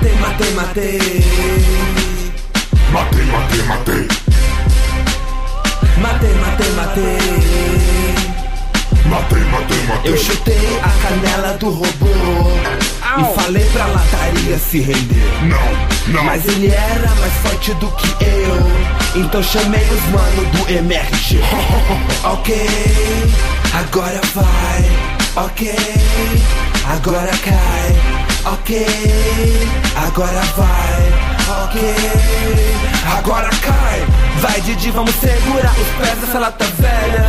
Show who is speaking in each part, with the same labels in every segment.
Speaker 1: Matei, matei, matei.
Speaker 2: Matei, matei, matei.
Speaker 1: Matei, matei, matei.
Speaker 2: Matei, matei, matei.
Speaker 1: Eu chutei a canela do robô e falei pra lataria se render.
Speaker 2: Não, não.
Speaker 1: Mas ele era mais forte do que eu. Então chamei os mano do MRG. ok, agora vai. Ok, agora cai. Ok, agora vai. Ok, agora cai. Vai, Didi, vamos segurar os pés dessa lata velha.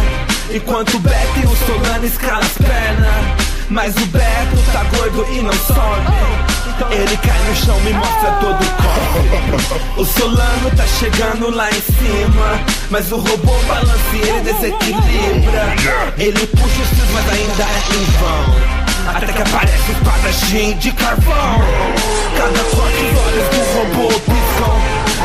Speaker 1: Enquanto o Beto e o Solano escalam as pernas. Mas o Beto tá gordo e não sobe. Ele cai no chão, me mostra todo o corpo. O Solano tá chegando lá em cima. Mas o robô balança e ele desequilibra. Ele puxa os fios, mas ainda é em vão. Até que aparece espadachim de carvão. Cada quatro os olhos do robô piscam.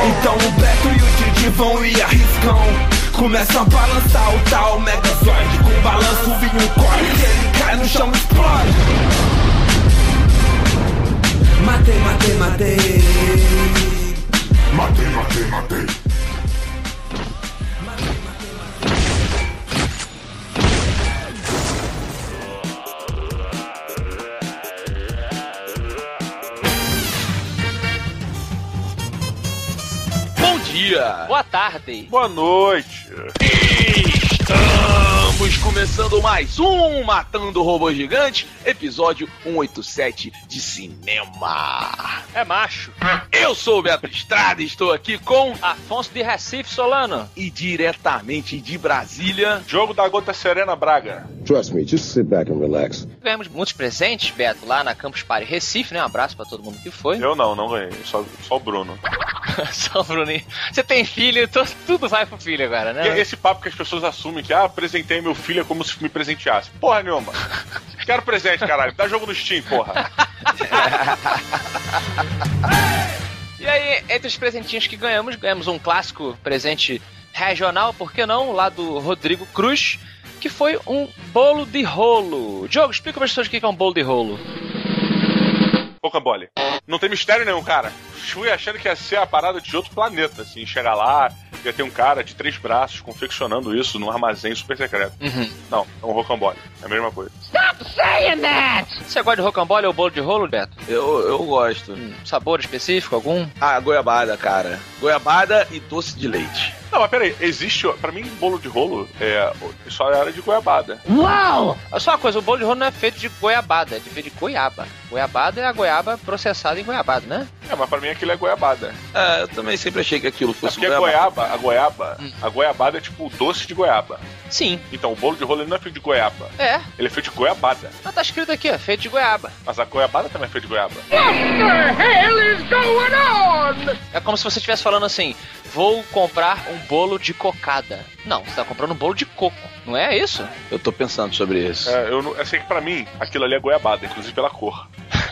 Speaker 1: Então o Beto e o Didi vão e arriscam. Começam a balançar o tal Megazord Com balanço vinho corre Ele cai no chão e explode Matei, matei, matei
Speaker 2: Matei, matei, matei.
Speaker 3: Dia!
Speaker 4: Boa tarde.
Speaker 3: Boa noite! Estamos começando mais um Matando Robô Gigante, episódio 187 de cinema.
Speaker 4: É macho.
Speaker 3: Eu sou o Beto Estrada e estou aqui com
Speaker 4: Afonso de Recife Solano.
Speaker 3: e diretamente de Brasília.
Speaker 5: Jogo da Gota Serena Braga.
Speaker 6: Trust me, just sit back and relax.
Speaker 4: Ganhamos muitos presentes, Beto, lá na Campus Party Recife, né? Um abraço pra todo mundo que foi.
Speaker 5: Eu não, não ganhei. Só, só o Bruno.
Speaker 4: Só o Bruninho. Você tem filho, então tudo vai pro filho agora,
Speaker 5: E
Speaker 4: né?
Speaker 5: esse papo que as pessoas assumem que, ah, apresentei meu filho é como se me presenteasse. Porra nenhuma. Quero presente, caralho. Dá jogo no Steam, porra.
Speaker 4: E aí, entre os presentinhos que ganhamos, ganhamos um clássico presente regional, por que não? Lá do Rodrigo Cruz, que foi um bolo de rolo. Diogo, explica para as pessoas o que é um bolo de rolo.
Speaker 5: Rocambole. Não tem mistério nenhum, cara. Fui achando que ia ser a parada de outro planeta, assim. Chegar lá, ia ter um cara de três braços confeccionando isso num armazém super secreto.
Speaker 4: Uhum.
Speaker 5: Não, é um rocambole. É a mesma coisa.
Speaker 4: Você gosta de rocambole ou bolo de rolo, Beto?
Speaker 3: Eu, eu gosto.
Speaker 4: Um sabor específico, algum?
Speaker 3: Ah, goiabada, cara. Goiabada e doce de leite.
Speaker 5: Não, mas peraí. Existe... Pra mim, bolo de rolo é só era de goiabada.
Speaker 4: Uau! Só uma coisa, o bolo de rolo não é feito de goiabada, é feito de goiaba. Goiabada é a goiaba processada em goiabada, né?
Speaker 5: É, mas pra mim aquilo é goiabada.
Speaker 3: É, eu também sempre achei que aquilo
Speaker 5: É
Speaker 3: fosse
Speaker 5: porque a goiaba, a goiaba,
Speaker 4: Hum.
Speaker 5: a goiabada é tipo o doce de goiaba.
Speaker 4: Sim.
Speaker 5: Então o bolo de rolo ele não é feito de goiaba.
Speaker 4: É,
Speaker 5: Ele é feito de goiabada.
Speaker 4: mas tá escrito aqui, ó, feito de goiaba.
Speaker 5: Mas a goiabada também é feita de goiaba.
Speaker 4: É como se você estivesse falando assim: vou comprar um bolo de cocada. Não, você tá comprando um bolo de coco, não é isso?
Speaker 3: Eu tô pensando sobre isso.
Speaker 5: É, eu, não- eu sei que pra mim aquilo ali é goiabada, inclusive pela cor.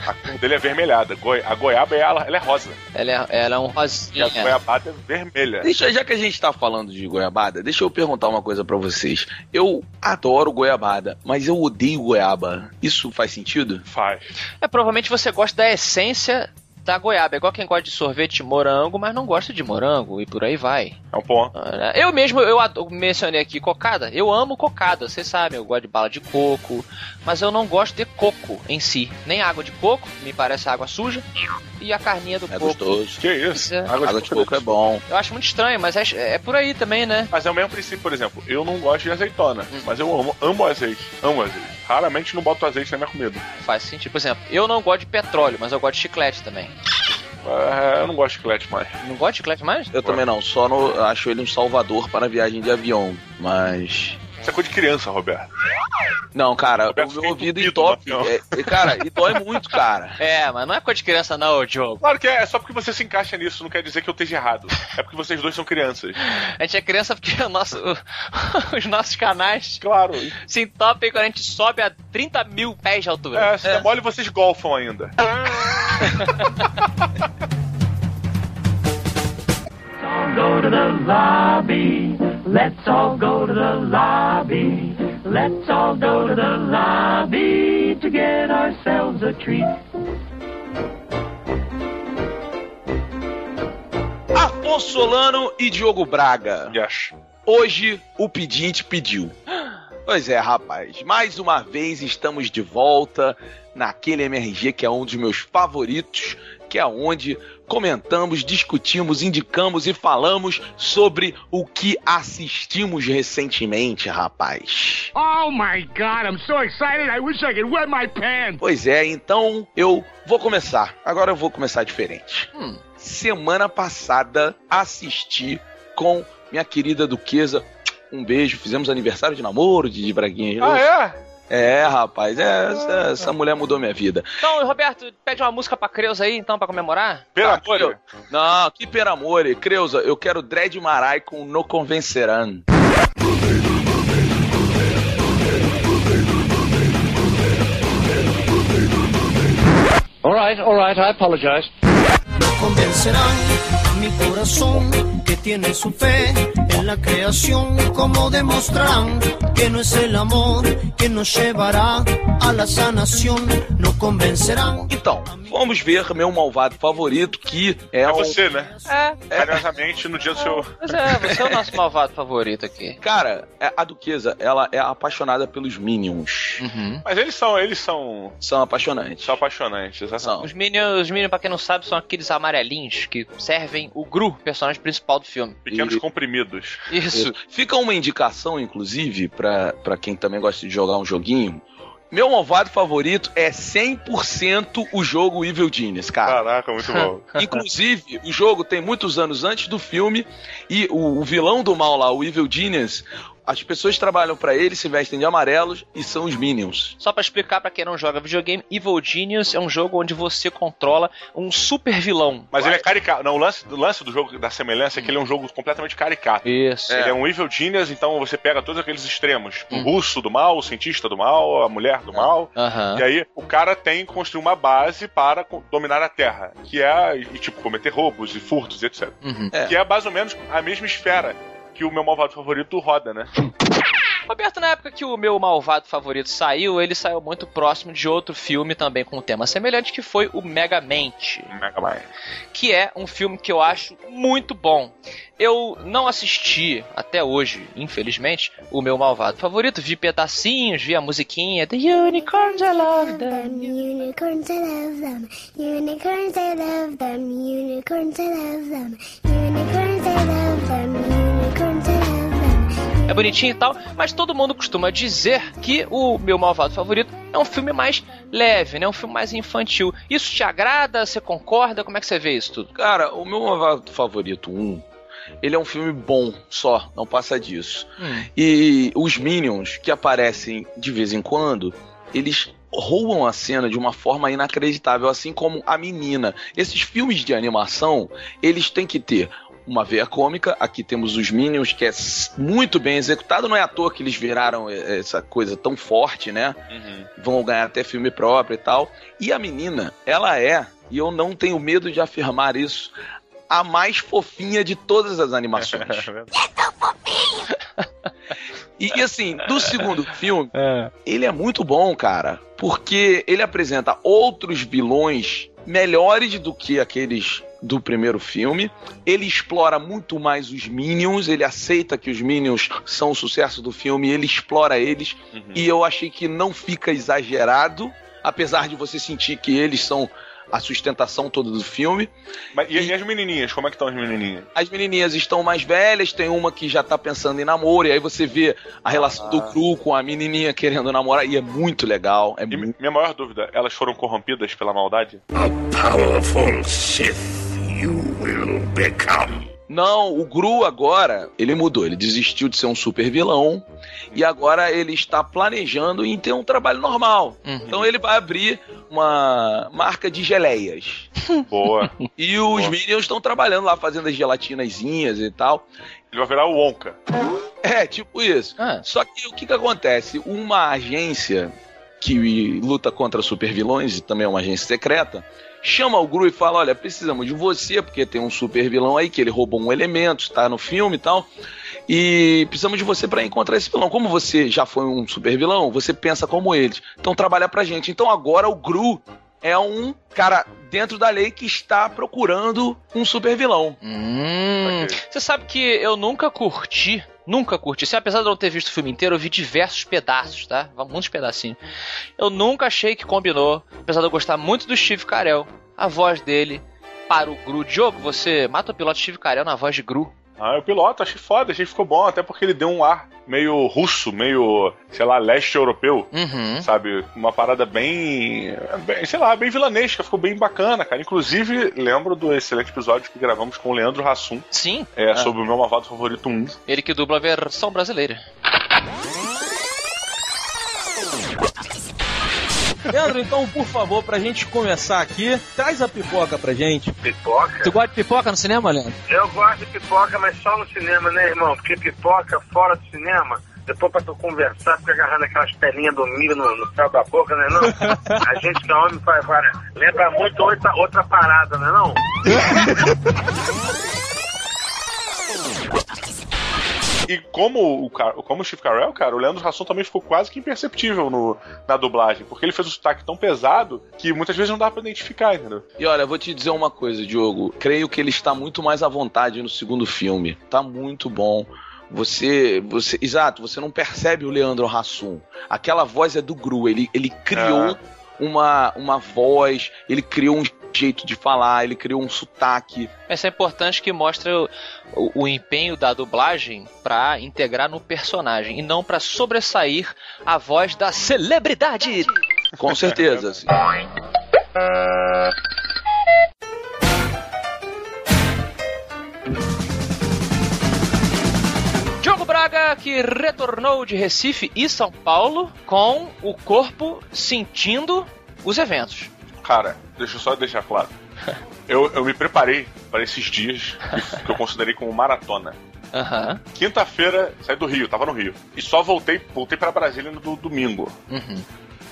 Speaker 5: A cor dele é vermelhada. Goi- a goiaba é, ela, ela é rosa.
Speaker 4: Ela é, ela é um
Speaker 5: E
Speaker 4: rosinha.
Speaker 5: a goiabada é vermelha.
Speaker 3: Deixa, já que a gente tá falando de goiabada, deixa eu perguntar uma coisa pra vocês. Eu adoro goiabada, mas eu odeio goiaba. Isso faz sentido?
Speaker 5: Faz.
Speaker 4: É, provavelmente você gosta da essência da goiaba. É igual quem gosta de sorvete de morango, mas não gosta de morango e por aí vai.
Speaker 5: É um ponto.
Speaker 4: Ah, Eu mesmo, eu mencionei aqui cocada. Eu amo cocada, vocês sabem. Eu gosto de bala de coco, mas eu não gosto de coco em si. Nem água de coco, me parece água suja. E a carninha do
Speaker 3: É
Speaker 4: coco.
Speaker 3: gostoso.
Speaker 5: Que isso?
Speaker 4: É.
Speaker 3: Água de coco é bom.
Speaker 4: Eu acho muito estranho, mas é, é por aí também, né?
Speaker 5: Mas é o mesmo princípio, por exemplo, eu não gosto de azeitona, mas eu amo, amo azeite. Amo azeite. Raramente não boto azeite na minha comida.
Speaker 4: Faz sentido. Por exemplo, eu não gosto de petróleo, mas eu gosto de chiclete também.
Speaker 5: É, eu não gosto de chiclete mais.
Speaker 4: Não gosto de chiclete mais?
Speaker 3: Eu também não, só no, acho ele um salvador para viagem de avião, mas...
Speaker 5: Isso é coisa de criança, Roberto.
Speaker 3: Não, cara,
Speaker 5: Roberto
Speaker 3: o meu ouvido entope. É, é, cara, e dói muito, cara.
Speaker 4: É, mas não é coisa de criança não, Diogo.
Speaker 5: Claro que é, é só porque você se encaixa nisso, não quer dizer que eu esteja errado. É porque vocês dois são crianças.
Speaker 4: A gente é criança porque o nosso, os nossos canais
Speaker 5: Claro.
Speaker 4: se entopem quando a gente sobe a 30 mil pés de altura.
Speaker 5: É, se der mole, vocês golfam ainda.
Speaker 7: go to the lobby. Let's all go to the lobby. Let's all go to the lobby to get ourselves a treat.
Speaker 3: Afonso Solano e Diogo Braga.
Speaker 5: Yes.
Speaker 3: Hoje o pedinte pediu. Pois é, rapaz, mais uma vez estamos de volta naquele MRG que é um dos meus favoritos que é onde comentamos, discutimos, indicamos e falamos sobre o que assistimos recentemente, rapaz.
Speaker 8: Oh my god, I'm so excited. I wish I could wet my pants.
Speaker 3: Pois é, então eu vou começar. Agora eu vou começar diferente.
Speaker 4: Hum.
Speaker 3: Semana passada assisti com minha querida Duquesa. Um beijo, fizemos aniversário de namoro de Braguinha.
Speaker 5: Ah, é?
Speaker 3: É, rapaz, é, essa, essa mulher mudou minha vida.
Speaker 4: Então, Roberto, pede uma música pra Creuza aí, então, pra comemorar.
Speaker 5: Pelo
Speaker 3: Tá, Não, que per amore. Creuza, eu quero Dread Marai com No Convencerán.
Speaker 8: All right, all right, I apologize.
Speaker 9: convencerán mi corazón que tiene su fe en la creación, como demostrarán que no es el amor que nos llevará a la sanación, no convencerán.
Speaker 3: Então, vamos ver meu malvado favorito, que é,
Speaker 5: É
Speaker 3: um...
Speaker 5: você, né?
Speaker 4: É,
Speaker 5: Carinhosamente, no dia do seu.
Speaker 4: pois é, você é o nosso malvado favorito aqui.
Speaker 3: Cara, é- a Duquesa, ela é apaixonada pelos Minions.
Speaker 4: Uhum.
Speaker 5: Mas eles são, eles são.
Speaker 3: São apaixonantes.
Speaker 5: São apaixonantes, exatamente.
Speaker 3: São.
Speaker 4: Os Minions, os Minions, pra quem não sabe, são aqueles amarelinhos que servem o Gru, personagem principal do filme.
Speaker 5: Pequenos
Speaker 3: E-
Speaker 5: comprimidos.
Speaker 4: Isso.
Speaker 3: Fica uma indicação, inclusive, pra, pra quem também gosta de jogar um joguinho. Meu malvado favorito é 100% o jogo Evil Genius, cara.
Speaker 5: Caraca, muito bom.
Speaker 3: Inclusive, o jogo tem muitos anos antes do filme e o, o vilão do mal lá, o Evil Genius, as pessoas trabalham pra ele, se vestem de amarelos e são os Minions.
Speaker 4: Só pra explicar pra quem não joga videogame, Evil Genius é um jogo onde você controla um super vilão.
Speaker 5: Mas ele é caricato. Não, o lance, o lance do jogo da semelhança é que ele é um jogo completamente caricato.
Speaker 4: Isso.
Speaker 5: Ele é um evil genius, então você pega todos aqueles extremos. O
Speaker 4: Hum.
Speaker 5: russo do mal, o cientista do mal, a mulher do mal.
Speaker 4: Aham.
Speaker 5: E aí, o cara tem que construir uma base para dominar a Terra. Que é, e, tipo, cometer roubos e furtos e etc.
Speaker 4: Uhum.
Speaker 3: É.
Speaker 5: Que é mais ou menos a mesma esfera que o meu malvado favorito roda, né?
Speaker 4: Roberto, na época que o meu malvado favorito saiu, ele saiu muito próximo de outro filme também com um tema semelhante, que foi o Megamente.
Speaker 5: Mega Man.
Speaker 4: que é um filme que eu acho muito bom. Eu não assisti até hoje, infelizmente, o meu malvado favorito. Vi pedacinhos, vi a musiquinha The Unicorns I Love Them.
Speaker 10: Unicorns, I love them. Unicorns, I love them. Unicorns, I love them. Unicorns, I love them. Unicorns, I love them.
Speaker 4: É bonitinho e tal, mas todo mundo costuma dizer que o meu malvado favorito é um filme mais leve, né? Um filme mais infantil. Isso te agrada? Você concorda? Como é que você vê isso tudo?
Speaker 3: Cara, o meu malvado favorito 1, ele é um filme bom só, não passa disso. E os Minions que aparecem de vez em quando, eles roubam a cena de uma forma inacreditável, assim como a menina. Esses filmes de animação, eles têm que ter uma veia cômica. Aqui temos os Minions, que é muito bem executado. Não é à toa que eles viraram eh, essa coisa tão forte, né? Vão ganhar até filme próprio e tal. E a menina, ela é, e eu não tenho medo de afirmar isso, a mais fofinha de todas as animações. E, e, assim, do segundo filme, ele é muito bom, cara, porque ele apresenta outros vilões melhores do que aqueles do primeiro filme. Ele explora muito mais os Minions, ele aceita que os Minions são o sucesso do filme, ele explora eles, e eu achei que não fica exagerado, apesar de você sentir que eles são a sustentação toda do filme.
Speaker 5: Mas, e, e as menininhas? Como é que estão as menininhas?
Speaker 3: As menininhas estão mais velhas, tem uma que já tá pensando em namoro, e aí você vê a relação do Cru com a menininha querendo namorar, e é muito legal. É
Speaker 5: E
Speaker 3: muito...
Speaker 5: mi- minha maior dúvida, elas foram corrompidas pela maldade?
Speaker 2: Powerful Sith you will become.
Speaker 3: Não, o Gru agora, ele mudou, ele desistiu de ser um super vilão, e agora ele está planejando em ter um trabalho normal.
Speaker 4: Uhum.
Speaker 3: Então ele vai abrir uma marca de geleias.
Speaker 5: Boa.
Speaker 3: E os
Speaker 5: Boa.
Speaker 3: Minions estão trabalhando lá, fazendo as gelatinazinhas e tal.
Speaker 5: Ele vai virar o Wonka.
Speaker 3: É, tipo isso.
Speaker 4: Ah.
Speaker 3: Só que o que, que acontece? Uma agência que luta contra supervilões, e também é uma agência secreta, chama o Gru e fala: Olha, precisamos de você, porque tem um super vilão aí que ele roubou um elemento, está no filme e tal. E precisamos de você para encontrar esse vilão. Como você já foi um super vilão, você pensa como eles. Então trabalha pra gente. Então agora o Gru é um cara dentro da lei que está procurando um super vilão.
Speaker 4: Hum. Você sabe que eu nunca curti. Nunca curti. Se apesar de não ter visto o filme inteiro, eu vi diversos pedaços, tá? Muitos pedacinhos. Eu nunca achei que combinou, apesar de eu gostar muito do Steve Carell, a voz dele para o Gru. Diogo, você mata o piloto Steve Carell na voz de Gru.
Speaker 5: Ah, o piloto, achei foda, achei que ficou bom, até porque ele deu um ar meio russo, meio, sei lá, leste europeu,
Speaker 4: Uhum.
Speaker 5: sabe? Uma parada bem, bem, sei lá, bem vilanesca, ficou bem bacana, cara. Inclusive, lembro do excelente episódio que gravamos com o Leandro Hassum,
Speaker 4: Sim.
Speaker 5: é,
Speaker 4: Ah.
Speaker 5: sobre o meu malvado favorito 1.
Speaker 4: Ele que dubla a versão brasileira.
Speaker 11: Leandro, então, por favor, pra gente começar aqui, traz a pipoca pra gente.
Speaker 12: Pipoca?
Speaker 4: Tu gosta de pipoca no cinema, Leandro?
Speaker 12: Eu gosto de pipoca, mas só no cinema, né, irmão? Porque pipoca fora do cinema, depois pra tu conversar, fica agarrando aquelas pelinhas do milho no, no céu da boca, né, não? A gente que é homem faz várias... Lembra muito outra, outra parada, né, não?
Speaker 5: E como o, como o Steve Carell, cara, o Leandro Hassum também ficou quase que imperceptível no, na dublagem, porque ele fez um sotaque tão pesado que muitas vezes não dá pra identificar, entendeu?
Speaker 3: E olha, eu vou te dizer uma coisa, Diogo. Creio que ele está muito mais à vontade no segundo filme. Tá muito bom. Você, você, exato, você não percebe o Leandro Hassum. Aquela voz é do Gru. Ele, ele criou uma, uma voz, ele criou um jeito de falar, ele criou um sotaque.
Speaker 4: Isso é importante que mostra o, o- o empenho da dublagem pra integrar no personagem e não pra sobressair a voz da celebridade.
Speaker 3: Com certeza. assim.
Speaker 4: Diogo Braga que retornou de Recife e São Paulo com o corpo sentindo os eventos.
Speaker 5: Cara, deixa eu só deixar claro. Eu, eu me preparei para esses dias que eu considerei como maratona.
Speaker 4: Aham.
Speaker 5: Quinta-feira, saí do Rio, tava no Rio. E só voltei, voltei pra Brasília no do- domingo.
Speaker 4: Uhum.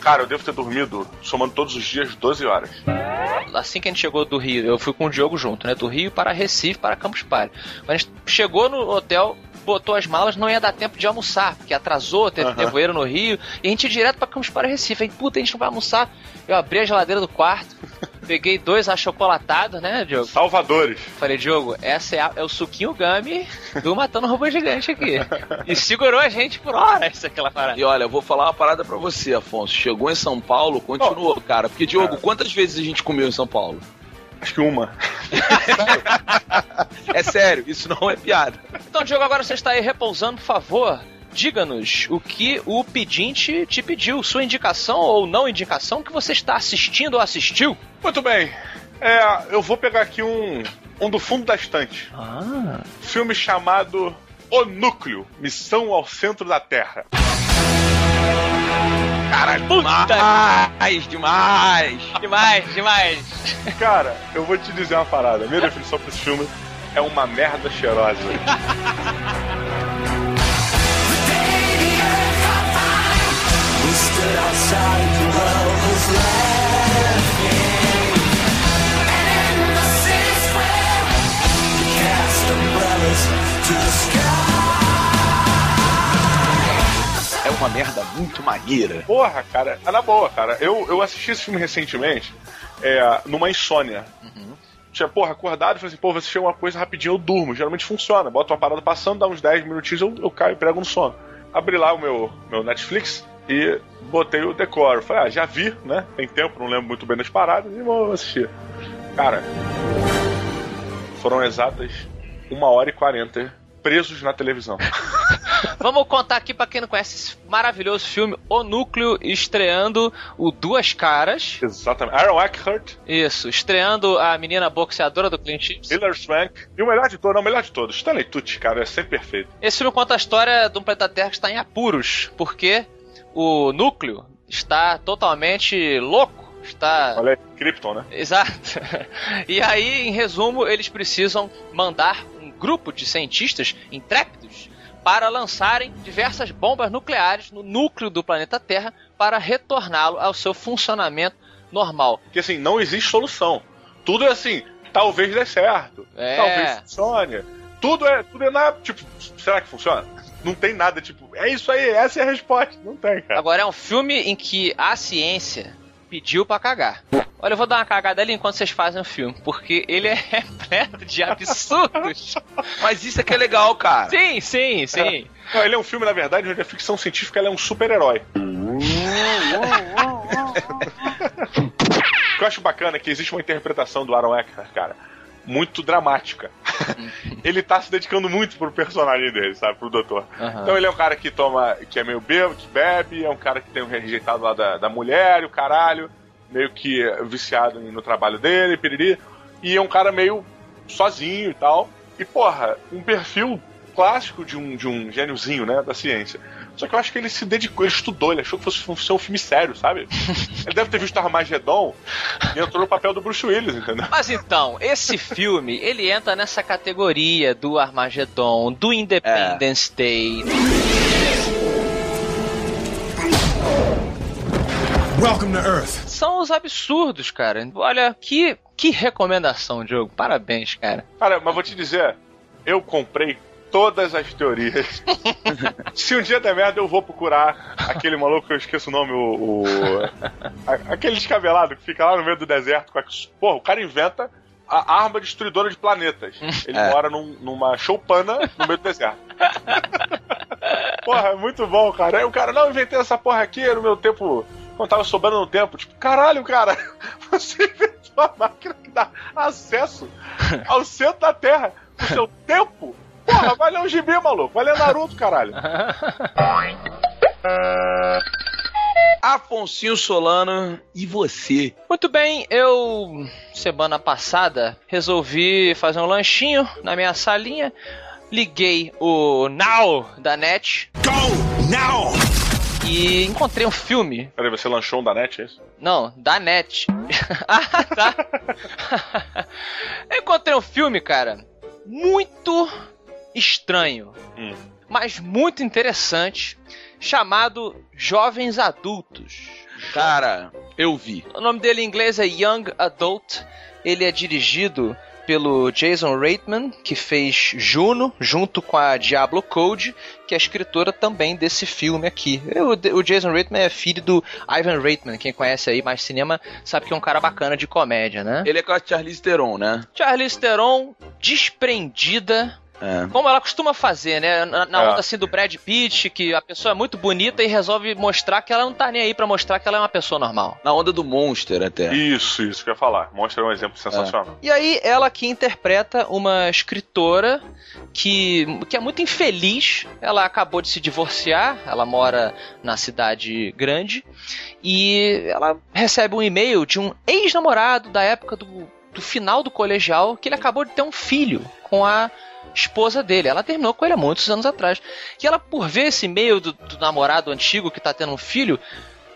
Speaker 5: Cara, eu devo ter dormido, somando todos os dias, 12 horas.
Speaker 4: Assim que a gente chegou do Rio, eu fui com o Diogo junto, né? Do Rio para Recife, para Campos Party. Quando a gente chegou no hotel, botou as malas, não ia dar tempo de almoçar, porque atrasou, teve
Speaker 5: Aham.
Speaker 4: nevoeiro no Rio, e a gente ia direto para Campos Party Recife. Aí, puta, a gente não vai almoçar. Eu abri a geladeira do quarto, peguei dois achocolatados, né, Diogo?
Speaker 5: Salvadores.
Speaker 4: Falei, Diogo, essa é, a- é o suquinho Gummy do Matando Robô Gigante aqui. E segurou a gente por horas aquela parada.
Speaker 3: E olha, eu vou falar uma parada pra você, Afonso. Chegou em São Paulo, continuou, cara. Porque, Diogo, quantas vezes a gente comeu em São Paulo?
Speaker 5: Acho que uma.
Speaker 3: É sério, isso não é piada.
Speaker 4: Então, Diogo, agora você está aí repousando, por favor. Diga-nos o que o pedinte te pediu, sua indicação ou não indicação que você está assistindo ou assistiu.
Speaker 5: Muito bem. É, eu vou pegar aqui um, um do fundo da estante.
Speaker 4: Ah.
Speaker 5: Filme chamado O Núcleo Missão ao Centro da Terra.
Speaker 3: Caralho, demais, demais.
Speaker 4: Demais, demais.
Speaker 5: Cara, eu vou te dizer uma parada. Minha definição pra esse filme é uma merda cheirosa.
Speaker 3: É uma merda muito maneira.
Speaker 5: Porra, cara, é na boa, cara. Eu, eu assisti esse filme recentemente é, numa insônia. Tinha, porra, acordado e falei assim, pô, vou assistir uma coisa rapidinho, eu durmo. Geralmente funciona. Bota uma parada passando, dá uns 10 minutinhos, eu, eu caio e prego no sono. Abri lá o meu, meu Netflix e botei o decoro. Falei, ah, já vi, né? Tem tempo, não lembro muito bem das paradas, e vou assistir. Cara, foram exatas uma hora e 40 presos na televisão.
Speaker 4: Vamos contar aqui pra quem não conhece esse maravilhoso filme O Núcleo, estreando o Duas Caras.
Speaker 5: Exatamente. Aaron Eckhart,
Speaker 4: Isso, estreando a menina boxeadora do Clint Eastwood.
Speaker 5: Hilary Swank e o melhor de todos, não, o melhor de todos, Stanley Tucci, cara, é sempre perfeito.
Speaker 4: Esse filme conta a história de um planeta Terra que está em apuros, porque o núcleo está totalmente louco. Está.
Speaker 5: Olha aí, Krypton, né?
Speaker 4: Exato. E aí, em resumo, eles precisam mandar um grupo de cientistas intrépidos para lançarem diversas bombas nucleares no núcleo do planeta Terra para retorná-lo ao seu funcionamento normal.
Speaker 5: Porque assim, não existe solução. Tudo é assim, talvez dê certo,
Speaker 4: É.
Speaker 5: talvez funcione. Tudo é, tudo é na, tipo, será que funciona? Não tem nada, tipo, é isso aí, essa é a resposta. Não tem, cara.
Speaker 4: Agora é um filme em que a ciência pediu pra cagar. Olha, eu vou dar uma cagada ali enquanto vocês fazem o filme, porque ele é repleto de absurdos.
Speaker 3: Mas isso é que é legal, cara.
Speaker 4: Sim, sim, sim.
Speaker 5: Não, ele é um filme, na verdade, onde a ficção científica ela é um super-herói. o que eu acho bacana é que existe uma interpretação do Aaron Eckhart, cara, muito dramática. ele tá se dedicando muito pro personagem dele, sabe? Pro doutor.
Speaker 4: Aham.
Speaker 5: Então ele é um cara que toma. que é meio bêbado, que bebe, é um cara que tem um rejeitado lá da, da mulher e o caralho, meio que viciado no trabalho dele, piriri. E é um cara meio sozinho e tal. E, porra, um perfil clássico de um, de um gêniozinho, né, da ciência. Só que eu acho que ele se dedicou, ele estudou, ele achou que fosse ser um filme sério, sabe? ele deve ter visto Armagedon e entrou no papel do Bruce Willis, entendeu?
Speaker 4: Mas então, esse filme, ele entra nessa categoria do Armageddon, do Independence Day.
Speaker 13: Welcome to Earth.
Speaker 4: São os absurdos, cara. Olha, que, que recomendação, Diogo. Parabéns, cara.
Speaker 5: Cara, mas vou te dizer, eu comprei todas as teorias. Se um dia der merda, eu vou procurar aquele maluco que eu esqueço o nome, o. o- a- aquele descabelado que fica lá no meio do deserto. Com a, porra, o cara inventa a arma destruidora de planetas. Ele
Speaker 3: É.
Speaker 5: mora num- numa choupana no meio do deserto. Porra, é muito bom, cara. Aí o cara, não, inventei essa porra aqui no meu tempo. Quando tava sobrando no tempo. Tipo, caralho, cara, você inventou a máquina que dá acesso ao centro da Terra no seu tempo? Porra, vai ler um gibi, maluco. Vai ler Naruto, caralho.
Speaker 3: Afonso Solano e você.
Speaker 4: Muito bem, eu semana passada resolvi fazer um lanchinho na minha salinha. Liguei o Now da net.
Speaker 13: Go now!
Speaker 4: E encontrei um filme.
Speaker 5: Peraí, você lanchou um da net, é isso?
Speaker 4: Não, da net. ah, tá. encontrei um filme, cara, muito estranho,
Speaker 5: Hum.
Speaker 4: mas muito interessante, chamado Jovens Adultos.
Speaker 3: Cara, eu vi.
Speaker 4: O nome dele em inglês é Young Adult. Ele é dirigido pelo Jason Reitman, que fez Juno, junto com a Diablo Code, que é a escritora também desse filme aqui. O, o Jason Reitman é filho do Ivan Reitman. Quem conhece aí mais cinema sabe que é um cara bacana de comédia, né?
Speaker 3: Ele é com a Charlize Theron, né?
Speaker 4: Charlize Theron, desprendida,
Speaker 3: É.
Speaker 4: como ela costuma fazer, né? Na, na
Speaker 5: É.
Speaker 4: onda assim do Brad Pitt, que a pessoa é muito bonita e resolve mostrar que ela não tá nem aí pra mostrar que ela é uma pessoa normal.
Speaker 3: Na onda do Monster até.
Speaker 5: Isso, isso que eu ia falar. Mostra um exemplo sensacional.
Speaker 4: E aí, ela que interpreta uma escritora que, que é muito infeliz. Ela acabou de se divorciar, ela mora na cidade grande e ela recebe um e-mail de um ex-namorado da época do, do final do colegial que ele acabou de ter um filho com a esposa dele. Ela terminou com ele há muitos anos atrás. E ela, por ver esse e-mail do, do namorado antigo que tá tendo um filho,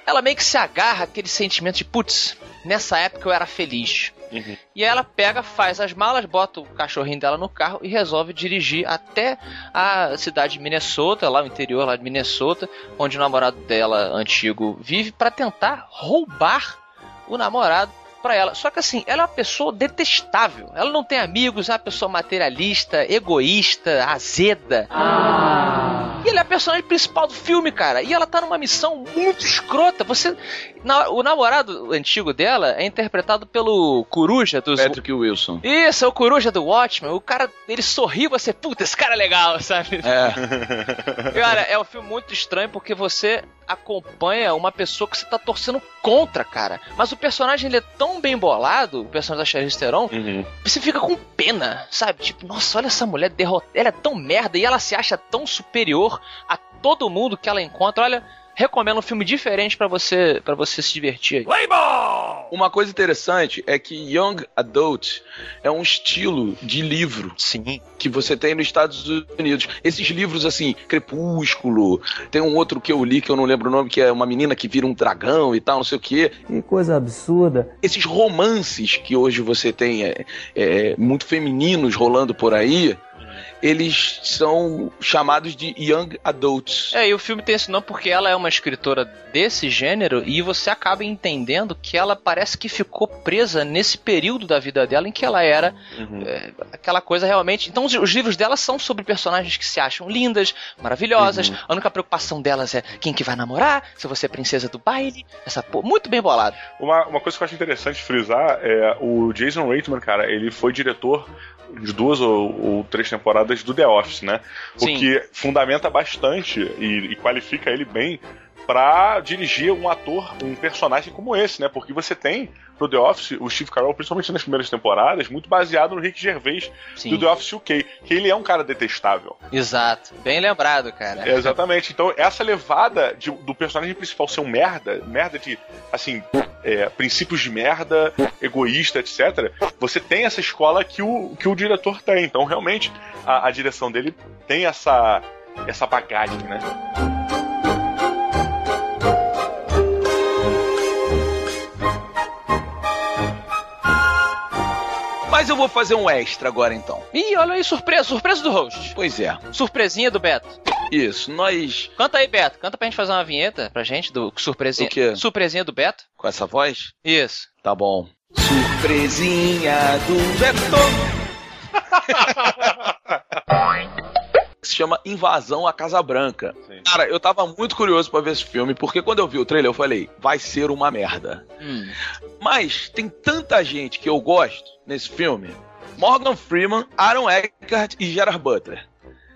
Speaker 4: ela meio que se agarra àquele sentimento de putz, nessa época eu era feliz.
Speaker 5: Uhum.
Speaker 4: E aí ela pega, faz as malas, bota o cachorrinho dela no carro e resolve dirigir até a cidade de Minnesota, lá no interior lá de Minnesota, onde o namorado dela antigo vive, para tentar roubar o namorado pra ela. Só que assim, ela é uma pessoa detestável. Ela não tem amigos, é uma pessoa materialista, egoísta, azeda. E ela é a personagem principal do filme, cara. E ela tá numa missão muito escrota. Você. na- o namorado antigo dela é interpretado pelo Coruja dos.
Speaker 3: Patrick Wilson.
Speaker 4: Isso, é o Coruja do Watchmen. O cara, ele sorri, você, puta, esse cara é legal, sabe?
Speaker 3: É.
Speaker 4: E, olha, é um filme muito estranho porque você acompanha uma pessoa que você tá torcendo contra, cara. Mas o personagem ele é tão bem bolado, o personagem da Charlize Theron,
Speaker 5: Uhum.
Speaker 4: você fica com pena, sabe? Tipo, nossa, olha essa mulher derrotada. Ela é tão merda e ela se acha tão superior a todo mundo que ela encontra. Olha, recomendo um filme diferente pra você para você se divertir aí.
Speaker 3: Uma coisa interessante é que Young Adult é um estilo de livro
Speaker 4: Sim.
Speaker 3: que você tem nos Estados Unidos. Esses livros assim, Crepúsculo, tem um outro que eu li que eu não lembro o nome, que é uma menina que vira um dragão e tal, não sei o quê.
Speaker 14: Que coisa absurda.
Speaker 3: Esses romances que hoje você tem é, é, muito femininos rolando por aí, eles são chamados de young adults.
Speaker 4: É, e o filme tem esse nome porque ela é uma escritora desse gênero e você acaba entendendo que ela parece que ficou presa nesse período da vida dela em que ela era é, aquela coisa realmente. Então os, os livros dela são sobre personagens que se acham lindas, maravilhosas. A única preocupação delas é quem que vai namorar, se você é princesa do baile. Essa pô, muito bem bolado.
Speaker 5: Uma, uma coisa que eu acho interessante frisar é o Jason Reitman, cara, ele foi diretor de duas ou, ou três temporadas do The Office, né? O
Speaker 4: Sim.
Speaker 5: que fundamenta bastante e, e qualifica ele bem pra dirigir um ator, um personagem como esse, né? Porque você tem no The Office o Steve Carell, principalmente nas primeiras temporadas, muito baseado no Rick Gervais
Speaker 4: Sim.
Speaker 5: do The Office UK, que ele é um cara detestável.
Speaker 4: Exato. Bem lembrado, cara.
Speaker 5: É, exatamente. Então, essa levada de- do personagem principal ser um merda, merda de, assim, é, princípios de merda, egoísta, etc., você tem essa escola que o, que o diretor tem. Então, realmente, a, a direção dele tem essa, essa bagagem, né?
Speaker 3: Mas eu vou fazer um extra agora então.
Speaker 4: Ih, olha aí, surpresa, surpresa do host.
Speaker 3: Pois é.
Speaker 4: Surpresinha do Beto.
Speaker 3: Isso, nós.
Speaker 4: Canta aí, Beto. Canta pra gente fazer uma vinheta pra gente do surpresinha.
Speaker 3: O quê?
Speaker 4: Surpresinha do Beto.
Speaker 3: Com essa voz?
Speaker 4: Isso.
Speaker 3: Tá bom. Surpresinha do Beto. Se chama Invasão à Casa Branca. Cara, eu tava muito curioso pra ver esse filme, porque quando eu vi o trailer eu falei, vai ser uma merda.
Speaker 4: Hum.
Speaker 3: Mas tem tanta gente que eu gosto nesse filme. Morgan Freeman, Aaron Eckhart e Gerard Butler.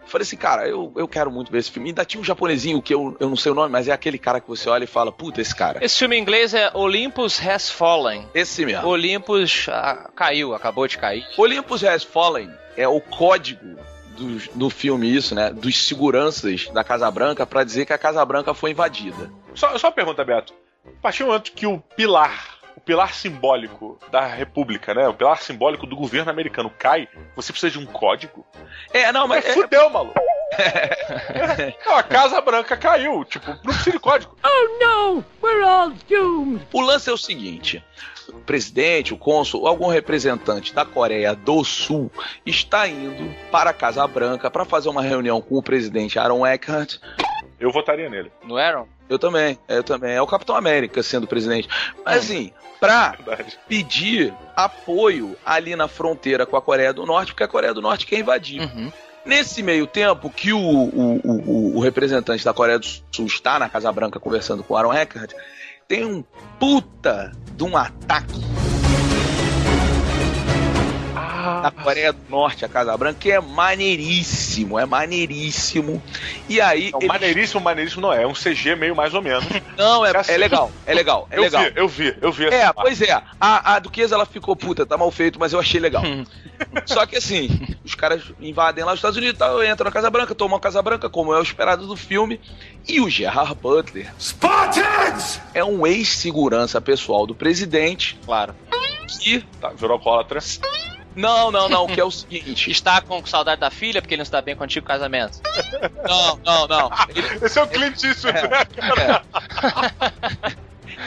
Speaker 3: Falei assim, cara, eu, eu quero muito ver esse filme. Ainda tinha um japonesinho que eu, eu não sei o nome, mas é aquele cara que você olha e fala, puta, esse cara.
Speaker 4: Esse filme em inglês é Olympus Has Fallen.
Speaker 3: Esse mesmo.
Speaker 4: Olympus ah, caiu, acabou de cair.
Speaker 3: Olympus Has Fallen é o código do, do filme, isso, né? Dos seguranças da Casa Branca pra dizer que a Casa Branca foi invadida.
Speaker 5: Só, só uma pergunta, Beto. A partir do momento que o pilar, o pilar simbólico da República, né? O pilar simbólico do governo americano cai, você precisa de um código?
Speaker 3: É, não, mas.
Speaker 5: É, fudeu, maluco. não, a Casa Branca caiu. Tipo, não precisa de código.
Speaker 8: Oh no! We're all doomed!
Speaker 3: O lance é o seguinte: o presidente, o cônsul, algum representante da Coreia do Sul está indo para a Casa Branca para fazer uma reunião com o presidente Aaron Eckhart.
Speaker 5: Eu votaria nele.
Speaker 4: No Aaron?
Speaker 3: Eu também, eu também. É o Capitão América sendo presidente. Mas assim, pra pedir apoio ali na fronteira com a Coreia do Norte, porque a Coreia do Norte quer invadir.
Speaker 4: Uhum.
Speaker 3: Nesse meio tempo que o, o, o, o representante da Coreia do Sul está na Casa Branca conversando com o Aaron Eckhart, tem um puta de um ataque da Coreia do Norte, a Casa Branca, que é maneiríssimo, é maneiríssimo. E aí.
Speaker 5: Não,
Speaker 3: eles-
Speaker 5: maneiríssimo, maneiríssimo não é. É um CG meio mais ou menos.
Speaker 3: Não, é,
Speaker 5: assim.
Speaker 3: é legal, é legal, é
Speaker 5: eu
Speaker 3: legal.
Speaker 5: vi, eu vi, eu vi. essa
Speaker 3: É,
Speaker 5: parte.
Speaker 3: pois é. A, a Duquesa ela ficou puta, tá mal feito, mas eu achei legal. Só que assim, os caras invadem lá os Estados Unidos, tal, entram na Casa Branca, tomam a Casa Branca, como é o esperado do filme. E o Gerard Butler
Speaker 13: Spartans!
Speaker 3: é um ex-segurança pessoal do presidente.
Speaker 4: Claro.
Speaker 3: Que.
Speaker 5: Tá, virou alcoólatra.
Speaker 3: Não, não, não, que é o seguinte.
Speaker 4: Está com saudade da filha porque ele não está bem contigo no casamento.
Speaker 3: Não, não, não.
Speaker 5: Esse é o Clint Eastwood, né?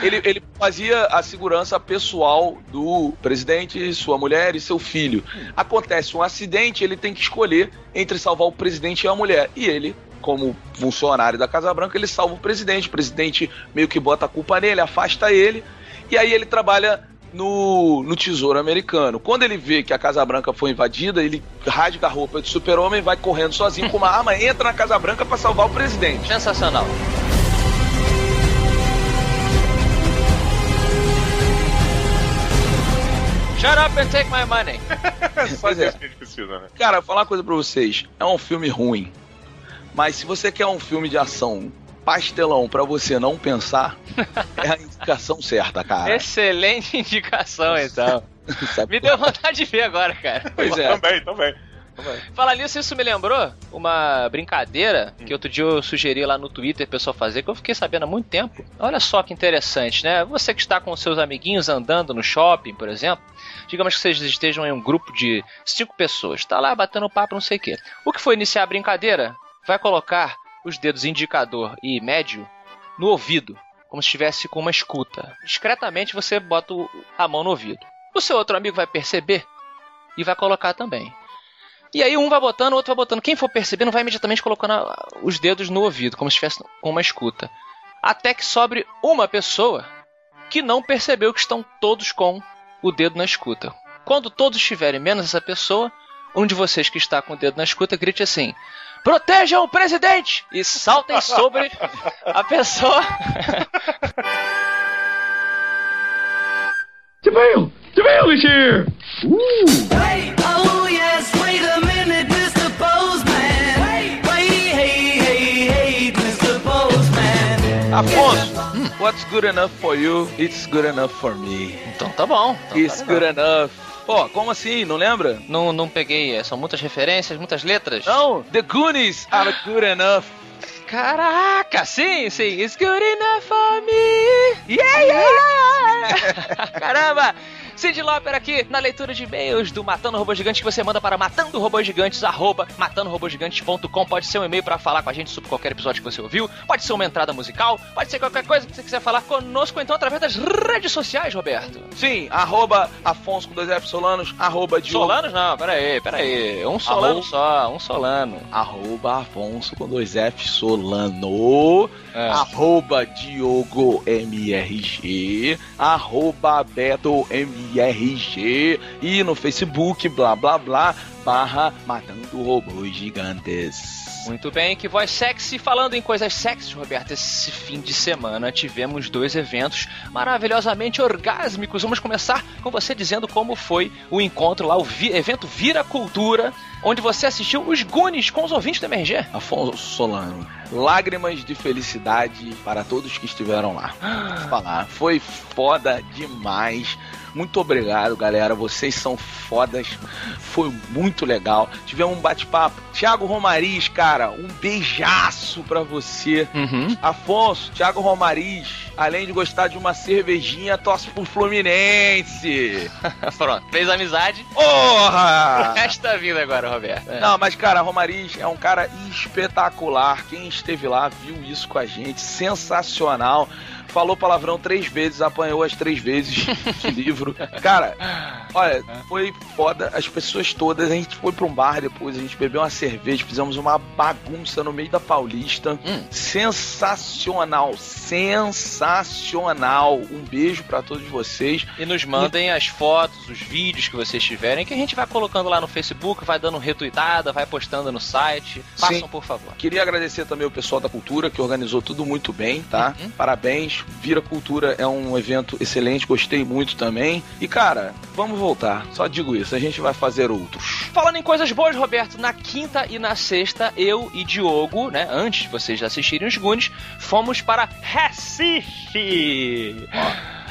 Speaker 3: Ele, ele fazia a segurança pessoal do presidente, sua mulher e seu filho. Acontece um acidente, ele tem que escolher entre salvar o presidente e a mulher. E ele, como funcionário da Casa Branca, ele salva o presidente. O presidente meio que bota a culpa nele, afasta ele. E aí ele trabalha no, no Tesouro Americano. Quando ele vê que a Casa Branca foi invadida, ele rasga a roupa de super-homem, vai correndo sozinho com uma arma, entra na Casa Branca para salvar o presidente.
Speaker 4: Sensacional. Shut up and take my money.
Speaker 5: Só
Speaker 3: Pois é.
Speaker 5: isso que a gente precisa, né?
Speaker 3: Cara, vou falar uma coisa pra vocês. É um filme ruim. Mas se você quer um filme de ação pastelão pra você não pensar, é a indicação certa, cara.
Speaker 4: Excelente indicação, então. Me deu vontade de ver agora, cara.
Speaker 3: Pois é.
Speaker 5: Também, também.
Speaker 4: Falar nisso, isso me lembrou uma brincadeira que outro dia eu sugeri lá no Twitter o pessoal fazer, que eu fiquei sabendo há muito tempo. Olha só que interessante, né? Você que está com seus amiguinhos andando no shopping, por exemplo, digamos que vocês estejam em um grupo de cinco pessoas, tá lá batendo papo, não sei o quê. O que for iniciar a brincadeira, vai colocar os dedos indicador e médio no ouvido, como se estivesse com uma escuta. Discretamente você bota a mão no ouvido. O seu outro amigo vai perceber e vai colocar também. E aí um vai botando, o outro vai botando. Quem for percebendo vai imediatamente colocando os dedos no ouvido, como se estivesse com uma escuta. Até que sobre uma pessoa que não percebeu que estão todos com o dedo na escuta. Quando todos estiverem menos essa pessoa, um de vocês que está com o dedo na escuta grite assim: Protejam o presidente! E saltem sobre a pessoa.
Speaker 8: Jamil! Jamil is here!
Speaker 9: Hey, oh yes, wait a minute, Mr. Postman. Wait, hey, hey, hey, Mr. Postman.
Speaker 3: Afonso, what's good enough for you, it's good enough for me.
Speaker 4: Então tá bom. Então
Speaker 3: It's
Speaker 4: tá
Speaker 3: good enough. Pô, como assim? Não lembra?
Speaker 4: Não, não peguei, é, são muitas referências, muitas letras.
Speaker 3: Não, The Goonies are good enough.
Speaker 4: Caraca, sim, sim. It's good enough for me. Yeah, yeah, yeah. Caramba! Cid Lauper aqui na leitura de e-mails do Matando Robôs Gigantes que você manda para matandorobôsgigantes, arroba matandorobôsgigantes.com. Pode ser um e-mail para falar com a gente sobre qualquer episódio que você ouviu, pode ser uma entrada musical, pode ser qualquer coisa que você quiser falar conosco, então através das redes sociais, Roberto.
Speaker 3: Sim, arroba Afonso com dois F Solanos, arroba Diogo.
Speaker 4: Solanos não, pera aí, pera aí. Um Solano
Speaker 3: Arroba-
Speaker 4: só, um Solano.
Speaker 3: Arroba Afonso com dois F Solano.
Speaker 4: É.
Speaker 3: Arroba Diogo MRG. Arroba Beto MRG. E no Facebook, blá blá blá, barra Matando Robôs Gigantes.
Speaker 4: Muito bem, que voz sexy. Falando em coisas sexys, Roberto, esse fim de semana tivemos dois eventos maravilhosamente orgásmicos. Vamos começar com você dizendo como foi o encontro lá, o vi- evento Vira Cultura, onde você assistiu os Goonies com os ouvintes do MRG.
Speaker 3: Afonso Solano. Lágrimas de felicidade para todos que estiveram lá. Vou falar, foi foda demais. Muito obrigado, galera. Vocês são fodas. Foi muito legal.Tivemos um bate-papo. Thiago Romariz, cara, um beijaço pra você. Afonso, Thiago Romariz, além de gostar de uma cervejinha, torce pro Fluminense.
Speaker 4: Pronto, fez amizade.
Speaker 3: Porra!
Speaker 4: Resta vida agora, Roberto. É.
Speaker 3: Não, mas cara, Romariz é um cara espetacular. Quem esteve lá viu isso com a gente, sensacional. Falou palavrão três vezes, apanhou as três vezes de livro. Cara, olha, foi foda. As pessoas todas, a gente foi pra um bar depois, a gente bebeu uma cerveja, fizemos uma bagunça no meio da Paulista. Sensacional, sensacional. Um beijo pra todos vocês.
Speaker 4: E nos mandem as fotos, os vídeos que vocês tiverem, que a gente vai colocando lá no Facebook, vai dando retweetada, vai postando no site. Façam,
Speaker 3: Sim.
Speaker 4: por favor.
Speaker 3: Queria agradecer também o pessoal da Cultura, que organizou tudo muito bem, tá? Parabéns. Vira Cultura é um evento excelente, gostei muito também. E, cara, vamos voltar. Só digo isso, a gente vai fazer outros.
Speaker 4: Falando em coisas boas, Roberto, na quinta e na sexta, eu e Diogo, né, antes de vocês assistirem os Goonies, fomos para Recife.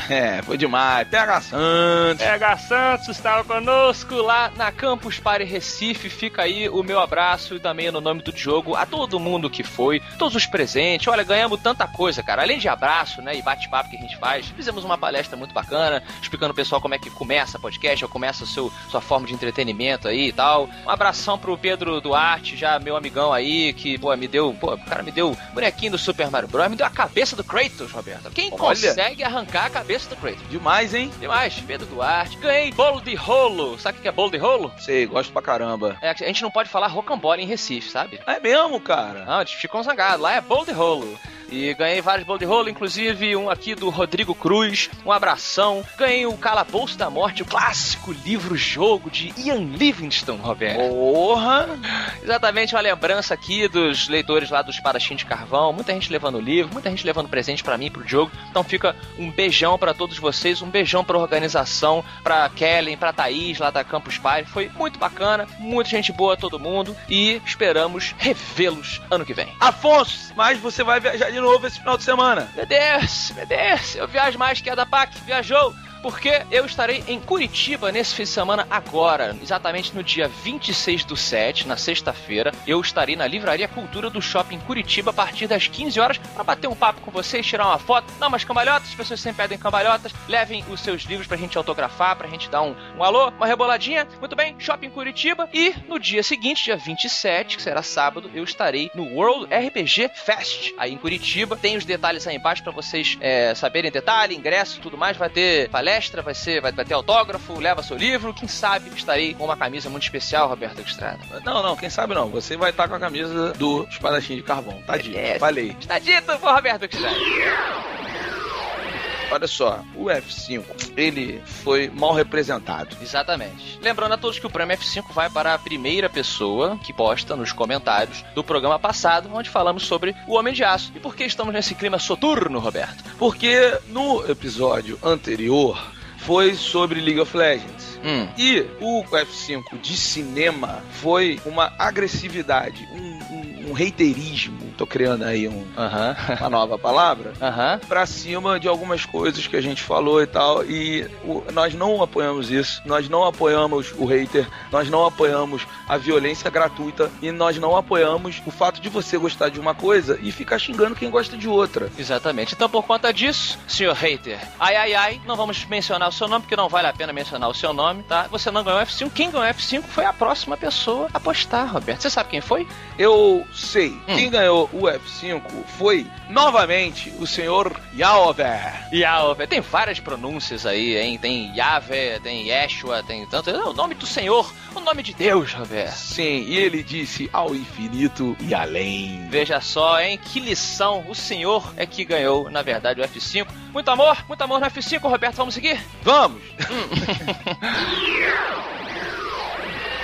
Speaker 3: É, foi demais. PH Santos.
Speaker 4: PH Santos estava conosco lá na Campus Party Recife. Fica aí o meu abraço e também no nome do Diogo a todo mundo que foi, todos os presentes. Olha, ganhamos tanta coisa, cara. Além de abraço, né, e bate-papo que a gente faz, fizemos uma palestra muito bacana, explicando o pessoal como é que começa podcast, ou começa a seu, sua forma de entretenimento aí e tal. Um abração pro Pedro Duarte, já meu amigão aí, que, pô, me deu, pô, o cara me deu o bonequinho do Super Mario Bros, me deu a cabeça do Kratos, Roberto. Quem
Speaker 3: Olha.
Speaker 4: consegue arrancar a cabeça do Kratos?
Speaker 3: Demais, hein?
Speaker 4: Demais, Pedro Duarte. Ganhei bolo de rolo. Sabe o que é bolo de rolo?
Speaker 3: Sei, gosto pra caramba.
Speaker 4: É, a gente não pode falar rocambole em Recife, sabe?
Speaker 3: É mesmo, cara?
Speaker 4: Não, eles ficam zangados. Lá é bolo de rolo. E ganhei vários bolos de rolo, inclusive um aqui do Rodrigo Cruz. Um abração. Ganhei o Calabouço da Morte, o clássico livro-jogo de Ian Livingstone, Roberto.
Speaker 3: Porra!
Speaker 4: Exatamente uma lembrança aqui dos leitores lá do Espadachim de Carvão. Muita gente levando livro, muita gente levando presente pra mim, pro jogo. Então fica um beijão pra todos vocês, um beijão pra organização, pra Kellen, pra Thaís lá da Campus Party. Foi muito bacana, muita gente boa todo mundo e esperamos revê-los ano que vem.
Speaker 3: Afonso, mas você vai viajar de novo esse final de semana.
Speaker 4: Meu Deus, meu Deus, eu viajo mais que a da PAC viajou. Porque eu estarei em Curitiba nesse fim de semana agora, exatamente no dia 26 do 7, na sexta-feira. Eu estarei na Livraria Cultura do Shopping Curitiba a partir das 15 horas para bater um papo com vocês, tirar uma foto, dar umas cambalhotas. As pessoas sempre pedem cambalhotas. Levem os seus livros pra gente autografar, pra gente dar um, um alô, uma reboladinha. Muito bem, Shopping Curitiba. E no dia seguinte, dia 27, que será sábado, eu estarei no World RPG Fest aí em Curitiba. Tem os detalhes aí embaixo para vocês é, saberem detalhe, ingresso tudo mais. Vai ter palestra palestra, vai ser, vai, vai ter autógrafo, leva seu livro, quem sabe estarei com uma camisa muito especial, Roberto Estrada.
Speaker 3: Não, não, quem sabe não. Você vai estar com a camisa do espadachim de carvão. Tá dito.
Speaker 4: É,
Speaker 3: Falei.
Speaker 4: Está dito Roberto Estrada.
Speaker 3: Olha só, o F5, ele foi mal representado.
Speaker 4: Exatamente. Lembrando a todos que o prêmio F5 vai para a primeira pessoa que posta nos comentários do programa passado, onde falamos sobre o Homem de Aço. E por que estamos nesse clima soturno, Roberto?
Speaker 3: Porque no episódio anterior foi sobre League of Legends.
Speaker 4: Hum.
Speaker 3: E o F5 de cinema foi uma agressividade, um, um, um haterismo, tô criando aí um,
Speaker 4: Aham.
Speaker 3: uma nova palavra,
Speaker 4: Aham.
Speaker 3: pra cima de algumas coisas que a gente falou e tal. E o- nós não apoiamos isso, nós não apoiamos o hater, nós não apoiamos a violência gratuita e nós não apoiamos o fato de você gostar de uma coisa e ficar xingando quem gosta de outra.
Speaker 4: Exatamente. Então, por conta disso, senhor hater, ai ai ai, não vamos mencionar o seu nome, porque não vale a pena mencionar o seu nome, tá? Você não ganhou F5. Quem ganhou F5 foi a próxima pessoa a postar, Roberto. Você sabe quem foi?
Speaker 3: Eu sei, quem ganhou o F5 foi novamente o senhor Yaover.
Speaker 4: Yahweh. Tem várias pronúncias aí, hein? Tem Yahvé, tem Yeshua, tem tanto. É o nome do Senhor, o nome de Deus, Roberto.
Speaker 3: Sim, e ele disse ao infinito e além.
Speaker 4: Veja só, hein? Que lição. O Senhor é que ganhou, na verdade, o F5. Muito amor, muito amor no F5, Roberto. Vamos seguir?
Speaker 3: Vamos!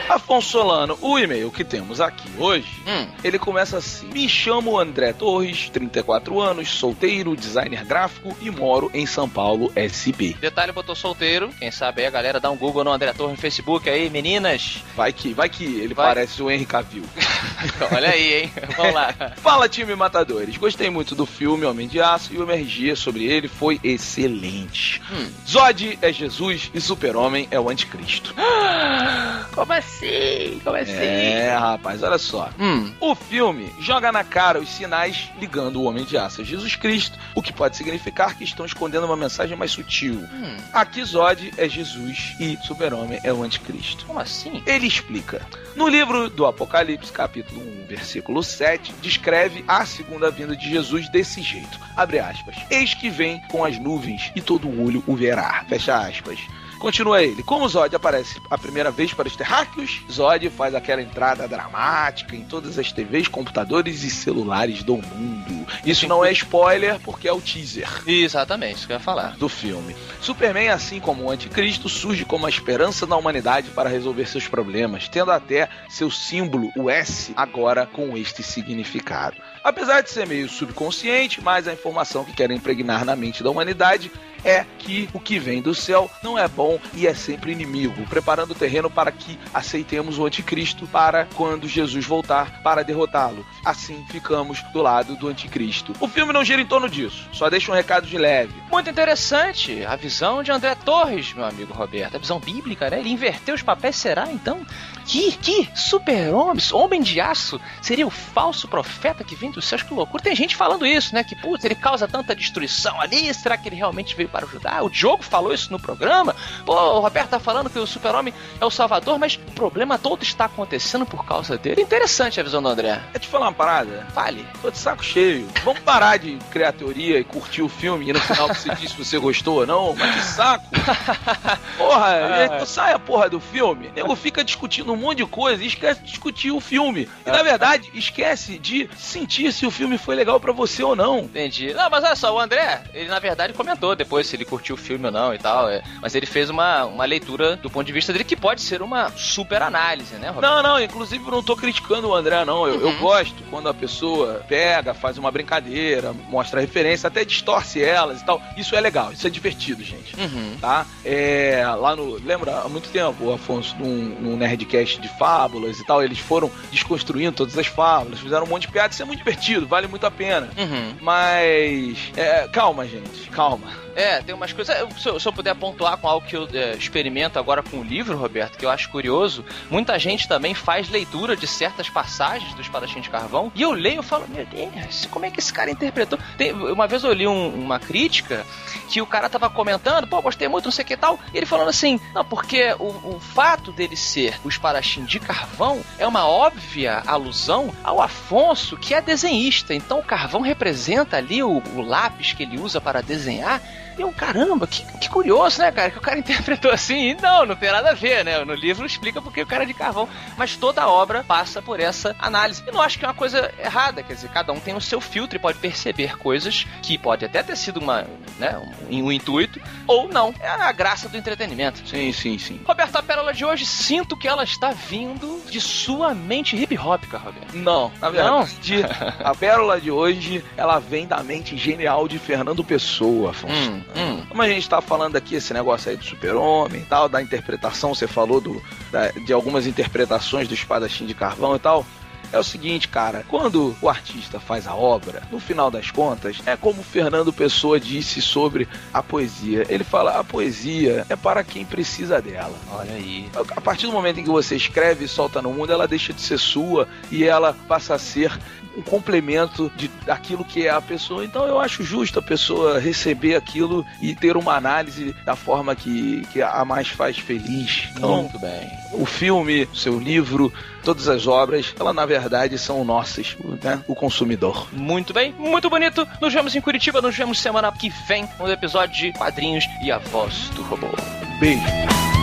Speaker 3: Afonso Solano, o e-mail que temos aqui hoje,
Speaker 4: Hum.
Speaker 3: ele começa assim: Me chamo André Torres, 34 anos, solteiro, designer gráfico e moro em São Paulo, SP.
Speaker 4: Detalhe, botou solteiro. Quem sabe aí a galera dá um Google no André Torre no Facebook aí, meninas.
Speaker 3: Vai que, vai que ele
Speaker 4: Vai.
Speaker 3: parece o Henry Cavill.
Speaker 4: Olha aí, hein? Vamos lá.
Speaker 3: Fala, time Matadores. Gostei muito do filme Homem de Aço e o MRG sobre ele foi excelente.
Speaker 4: Hum.
Speaker 3: Zod é Jesus e Super-Homem é o Anticristo.
Speaker 4: Como assim? Como assim?
Speaker 3: É, rapaz, olha só.
Speaker 4: Hum.
Speaker 3: O filme joga na cara os sinais ligando o Homem de Aço a Jesus Cristo, o que pode significar que estão escondendo uma mensagem mais sutil.
Speaker 4: Hum.
Speaker 3: Aqui Zod é Jesus e Super-Homem é o Anticristo.
Speaker 4: Como assim?
Speaker 3: Ele explica. No livro do Apocalipse, capítulo 1, versículo 7, descreve a segunda vinda de Jesus desse jeito. Abre aspas. Eis que vem com as nuvens e todo olho o verá. Fecha aspas. Continua ele. Como Zod aparece a primeira vez para os terráqueos, Zod faz aquela entrada dramática em todas as TVs, computadores e celulares do mundo. Isso não é spoiler, porque é o teaser
Speaker 4: Exatamente, isso que eu ia falar.
Speaker 3: do filme. Superman, assim como o Anticristo, surge como a esperança da humanidade para resolver seus problemas, tendo até seu símbolo, o S, agora com este significado. Apesar de ser meio subconsciente, mas a informação que querem impregnar na mente da humanidade é que o que vem do céu não é bom e é sempre inimigo, preparando o terreno para que aceitemos o anticristo para quando Jesus voltar para derrotá-lo. Assim ficamos do lado do anticristo. O filme não gira em torno disso, só deixa um recado de leve.
Speaker 4: Muito interessante a visão de André Torres, meu amigo Roberto. A visão bíblica, né? Ele inverteu os papéis, será então? Que, que super-homem, homem de aço, seria o falso profeta que vem dos céus? Que loucura. Tem gente falando isso, né? Que, putz, ele causa tanta destruição ali. Será que ele realmente veio para ajudar? O Diogo falou isso no programa. Pô, o Roberto tá falando que o super-homem é o salvador, mas o problema todo está acontecendo por causa dele. Interessante a visão do André.
Speaker 3: Quer te falar uma parada?
Speaker 4: Fale.
Speaker 3: Tô de saco cheio. Vamos parar de criar teoria e curtir o filme e no final você diz se você gostou ou não. Mas que saco. Porra,
Speaker 4: Ah.
Speaker 3: é, sai a porra do filme. O nego fica discutindo um monte de coisa e esquece de discutir o filme. E na verdade, esquece de sentir se o filme foi legal pra você ou não.
Speaker 4: Entendi. Não, mas olha só, o André, ele na verdade comentou depois se ele curtiu o filme ou não e tal. é. mas ele fez uma, uma leitura do ponto de vista dele que pode ser uma super análise, né, Roberto?
Speaker 3: Não, não, inclusive eu não tô criticando o André, não. Eu, eu gosto quando a pessoa pega, faz uma brincadeira, mostra referência, até distorce elas e tal. Isso é legal, isso é divertido, gente.
Speaker 4: Uhum.
Speaker 3: Tá? É, lá no. Lembra, há muito tempo, o Afonso, num, num Nerdcast de fábulas e tal, eles foram desconstruindo todas as fábulas, fizeram um monte de piada, isso é muito divertido, vale muito a pena.
Speaker 4: Uhum.
Speaker 3: Mas. é, calma, gente, calma.
Speaker 4: É, tem umas coisas. eu- Se eu, se eu puder pontuar com algo que eu é, experimento agora com o livro, Roberto, que eu acho curioso, muita gente também faz leitura de certas passagens do Espadachim de Carvão, e eu leio e falo, meu Deus, como é que esse cara interpretou? Tem- uma vez eu li um- uma crítica que o cara tava comentando, pô, gostei muito, não sei o que tal, e ele falando assim, não, porque o, o fato dele ser o Espadachim de Carvão é uma óbvia alusão ao Afonso, que é desenhista. Então o carvão representa ali o, o lápis que ele usa para desenhar eu, caramba, que, que curioso, né, cara? Que o cara interpretou assim. E não, não tem nada a ver, né? No livro explica porque o cara é de carvão. Mas toda a obra passa por essa análise. E não acho que é uma coisa errada, quer dizer, cada um tem o seu filtro e pode perceber coisas que pode até ter sido uma, né, um, um intuito, ou não. É a graça do entretenimento.
Speaker 3: Sim, sim, sim.
Speaker 4: Roberto, a pérola de hoje, sinto que ela está vindo de sua mente hip hopca, Roberto.
Speaker 3: Não, na verdade, a pérola de hoje, ela vem da mente genial de Fernando Pessoa, Afonso.
Speaker 4: Hum, hum.
Speaker 3: Como a gente tá falando aqui, esse negócio aí do super-homem e tal, da interpretação, você falou do, da- de algumas interpretações do espadachim de carvão e tal. É o seguinte, cara, quando o artista faz a obra, no final das contas, é como o Fernando Pessoa disse sobre a poesia. Ele fala: a poesia é para quem precisa dela.
Speaker 4: Olha aí.
Speaker 3: A partir do momento em que você escreve e solta no mundo, ela deixa de ser sua e ela passa a ser um complemento de, daquilo que é a pessoa. Então eu acho justo a pessoa receber aquilo e ter uma análise da forma que, que a mais faz feliz. Então,
Speaker 4: Muito bem.
Speaker 3: o filme, seu livro, todas as obras, elas na verdade são nossas, né? O consumidor.
Speaker 4: Muito bem, muito bonito. Nos vemos em Curitiba, nos vemos semana que vem no episódio de Quadrinhos e a Voz do Robô.
Speaker 3: Beijo.